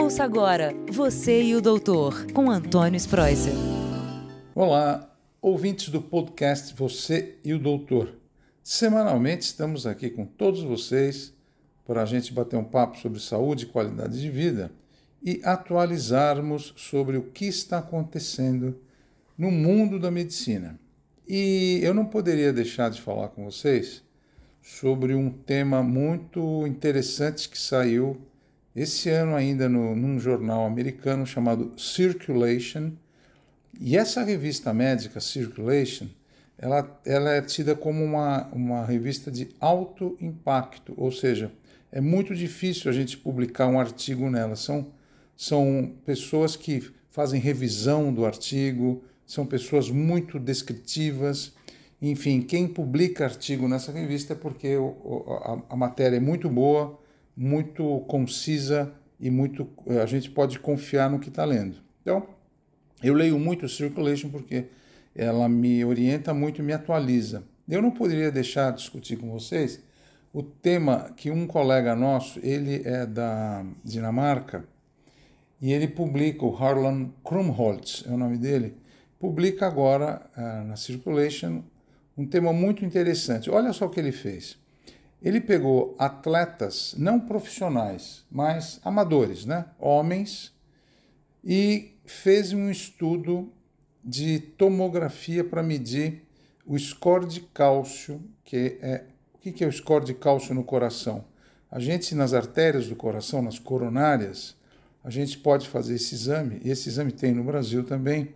Ouça agora Você e o Doutor, com Antônio Spreuser. Olá, ouvintes do podcast Você e o Doutor. Semanalmente estamos aqui com todos vocês para a gente bater um papo sobre saúde e qualidade de vida e atualizarmos sobre o que está acontecendo no mundo da medicina. E eu não poderia deixar de falar com vocês sobre um tema muito interessante que saiu esse ano ainda no, num jornal americano chamado Circulation. E essa revista médica, Circulation, ela, ela é tida como uma, uma revista de alto impacto, ou seja, é muito difícil a gente publicar um artigo nela. São, são pessoas que fazem revisão do artigo, são pessoas muito descritivas. Enfim, quem publica artigo nessa revista é porque a, a matéria é muito boa, muito concisa e muito a gente pode confiar no que está lendo. Então, eu leio muito Circulation porque ela me orienta muito e me atualiza. Eu não poderia deixar de discutir com vocês o tema que um colega nosso, ele é da Dinamarca, e ele publica, o Harlan Krumholtz é o nome dele, publica agora uh, na Circulation um tema muito interessante. Olha só o que ele fez. Ele pegou atletas não profissionais, mas amadores, né? homens, e fez um estudo de tomografia para medir o score de cálcio, que é o que é o score de cálcio no coração? A gente, nas artérias do coração, nas coronárias, a gente pode fazer esse exame, e esse exame tem no Brasil também,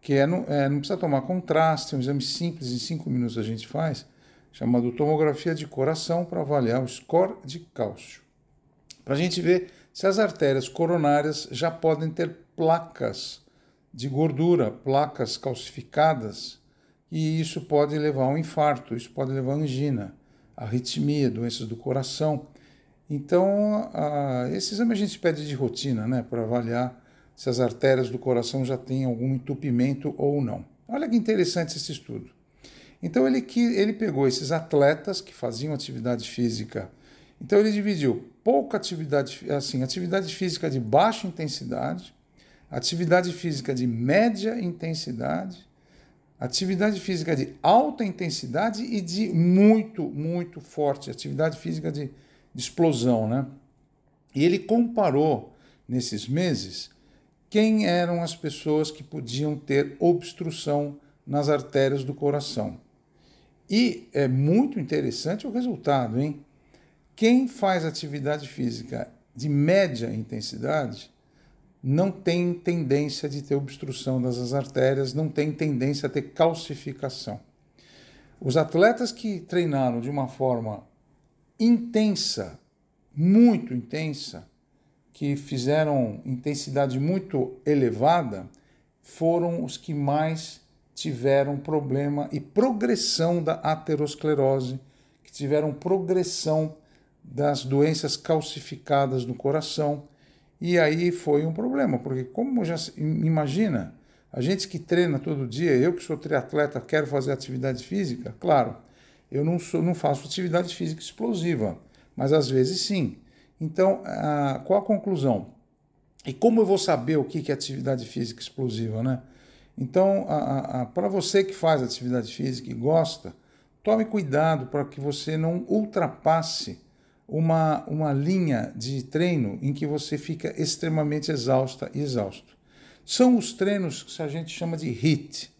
que é, não, é, não precisa tomar contraste, é um exame simples, em cinco minutos a gente faz, chamado tomografia de coração, para avaliar o score de cálcio. Para a gente ver se as artérias coronárias já podem ter placas de gordura, placas calcificadas, e isso pode levar a um infarto, isso pode levar a angina arritmia, doenças do coração. Então, a, esse exame a gente pede de rotina, né, para avaliar se as artérias do coração já têm algum entupimento ou não. Olha que interessante esse estudo. Então, ele, ele pegou esses atletas que faziam atividade física. Então, ele dividiu pouca atividade, assim, atividade física de baixa intensidade, atividade física de média intensidade atividade física de alta intensidade e de muito, muito forte, atividade física de, de explosão, né? E ele comparou nesses meses quem eram as pessoas que podiam ter obstrução nas artérias do coração. E é muito interessante o resultado, hein? Quem faz atividade física de média intensidade não tem tendência de ter obstrução das artérias, não tem tendência a ter calcificação. Os atletas que treinaram de uma forma intensa, muito intensa, que fizeram intensidade muito elevada, foram os que mais tiveram problema e progressão da aterosclerose, que tiveram progressão das doenças calcificadas no coração, e aí foi um problema, porque como já imagina, a gente que treina todo dia, eu que sou triatleta, quero fazer atividade física, claro, eu não, sou, não faço atividade física explosiva, mas às vezes sim. Então, a, qual a conclusão? E como eu vou saber o que é atividade física explosiva, né? Então, para você que faz atividade física e gosta, tome cuidado para que você não ultrapasse uma, uma linha de treino em que você fica extremamente exausta e exausto. São os treinos que a gente chama de HIT.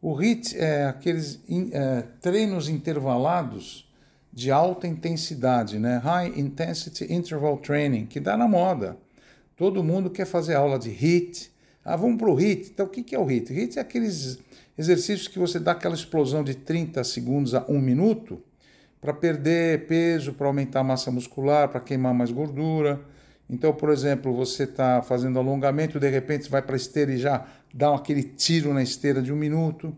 O HIT é aqueles é, treinos intervalados de alta intensidade, né? High Intensity Interval Training, que dá na moda. Todo mundo quer fazer aula de HIT. Ah, vamos para o HIT. Então, o que é o HIT? HIT é aqueles exercícios que você dá aquela explosão de 30 segundos a 1 minuto para perder peso, para aumentar a massa muscular, para queimar mais gordura. Então, por exemplo, você está fazendo alongamento, de repente vai para a esteira e já dá aquele tiro na esteira de um minuto.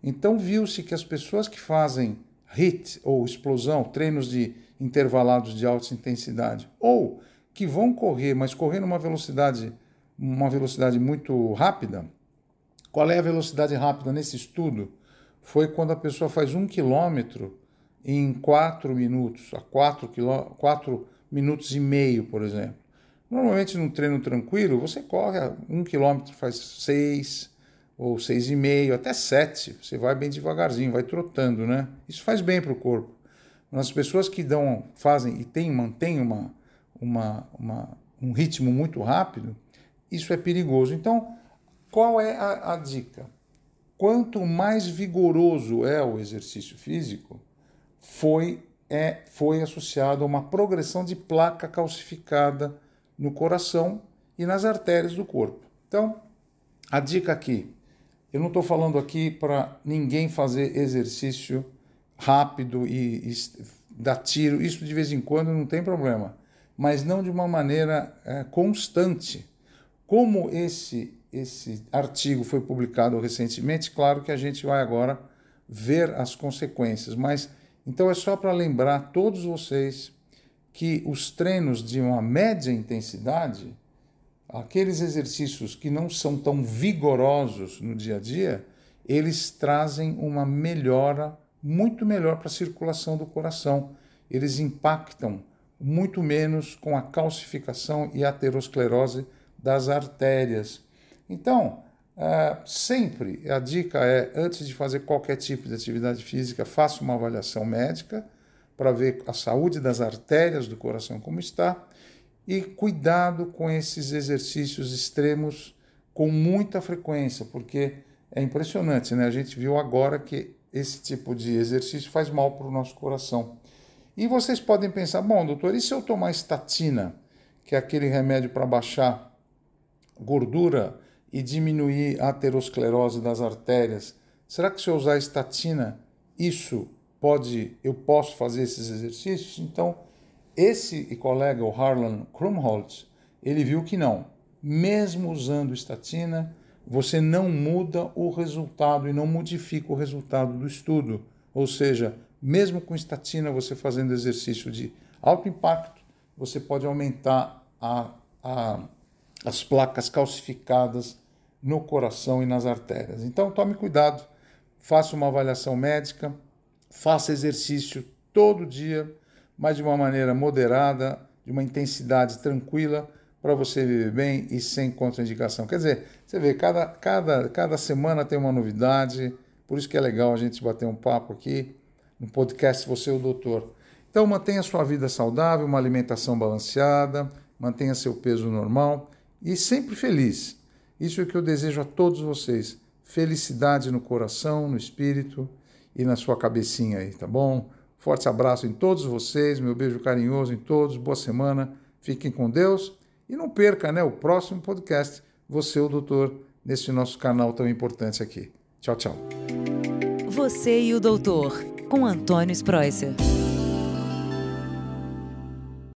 Então, viu-se que as pessoas que fazem HIT ou explosão, treinos de intervalados de alta intensidade, ou que vão correr, mas correr numa velocidade, uma velocidade muito rápida. Qual é a velocidade rápida nesse estudo? Foi quando a pessoa faz um quilômetro em 4 minutos, a 4, quilô, 4 minutos e meio, por exemplo. Normalmente, num treino tranquilo, você corre um quilômetro, faz seis ou seis e meio, até sete. Você vai bem devagarzinho, vai trotando, né? Isso faz bem para o corpo. As pessoas que dão, fazem e tem, mantêm uma, uma, uma, um ritmo muito rápido, isso é perigoso. Então, qual é a, a dica? Quanto mais vigoroso é o exercício físico, foi, é, foi associado a uma progressão de placa calcificada no coração e nas artérias do corpo. Então, a dica aqui, eu não estou falando aqui para ninguém fazer exercício rápido e, e, dar tiro, isso de vez em quando não tem problema, mas não de uma maneira é, constante. Como esse, esse artigo foi publicado recentemente, claro que a gente vai agora ver as consequências, mas então é só para lembrar todos vocês que os treinos de uma média intensidade, aqueles exercícios que não são tão vigorosos no dia a dia, eles trazem uma melhora muito melhor para a circulação do coração. Eles impactam muito menos com a calcificação e aterosclerose das artérias. Então, uh, sempre a dica é, antes de fazer qualquer tipo de atividade física, faça uma avaliação médica para ver a saúde das artérias do coração como está e cuidado com esses exercícios extremos com muita frequência, porque é impressionante, né? A gente viu agora que esse tipo de exercício faz mal para o nosso coração. E vocês podem pensar, bom, doutor, e se eu tomar estatina, que é aquele remédio para baixar gordura e diminuir a aterosclerose das artérias, será que se eu usar estatina, isso pode, eu posso fazer esses exercícios? Então, esse colega, o Harlan Krumholtz, ele viu que não. Mesmo usando estatina, você não muda o resultado e não modifica o resultado do estudo. Ou seja, mesmo com estatina, você fazendo exercício de alto impacto, você pode aumentar a, a, as placas calcificadas no coração e nas artérias. Então, tome cuidado, faça uma avaliação médica, faça exercício todo dia, mas de uma maneira moderada, de uma intensidade tranquila, para você viver bem e sem contraindicação. Quer dizer, você vê, cada, cada, cada semana tem uma novidade, por isso que é legal a gente bater um papo aqui no podcast Você é o Doutor. Então mantenha sua vida saudável, uma alimentação balanceada, mantenha seu peso normal e sempre feliz. Isso é o que eu desejo a todos vocês. Felicidade no coração, no espírito e na sua cabecinha aí, tá bom? Forte abraço em todos vocês, meu beijo carinhoso em todos, boa semana, fiquem com Deus e não perca né, o próximo podcast, Você, o Doutor, nesse nosso canal tão importante aqui. Tchau, tchau. Você e o Doutor, com Antônio Spreuser.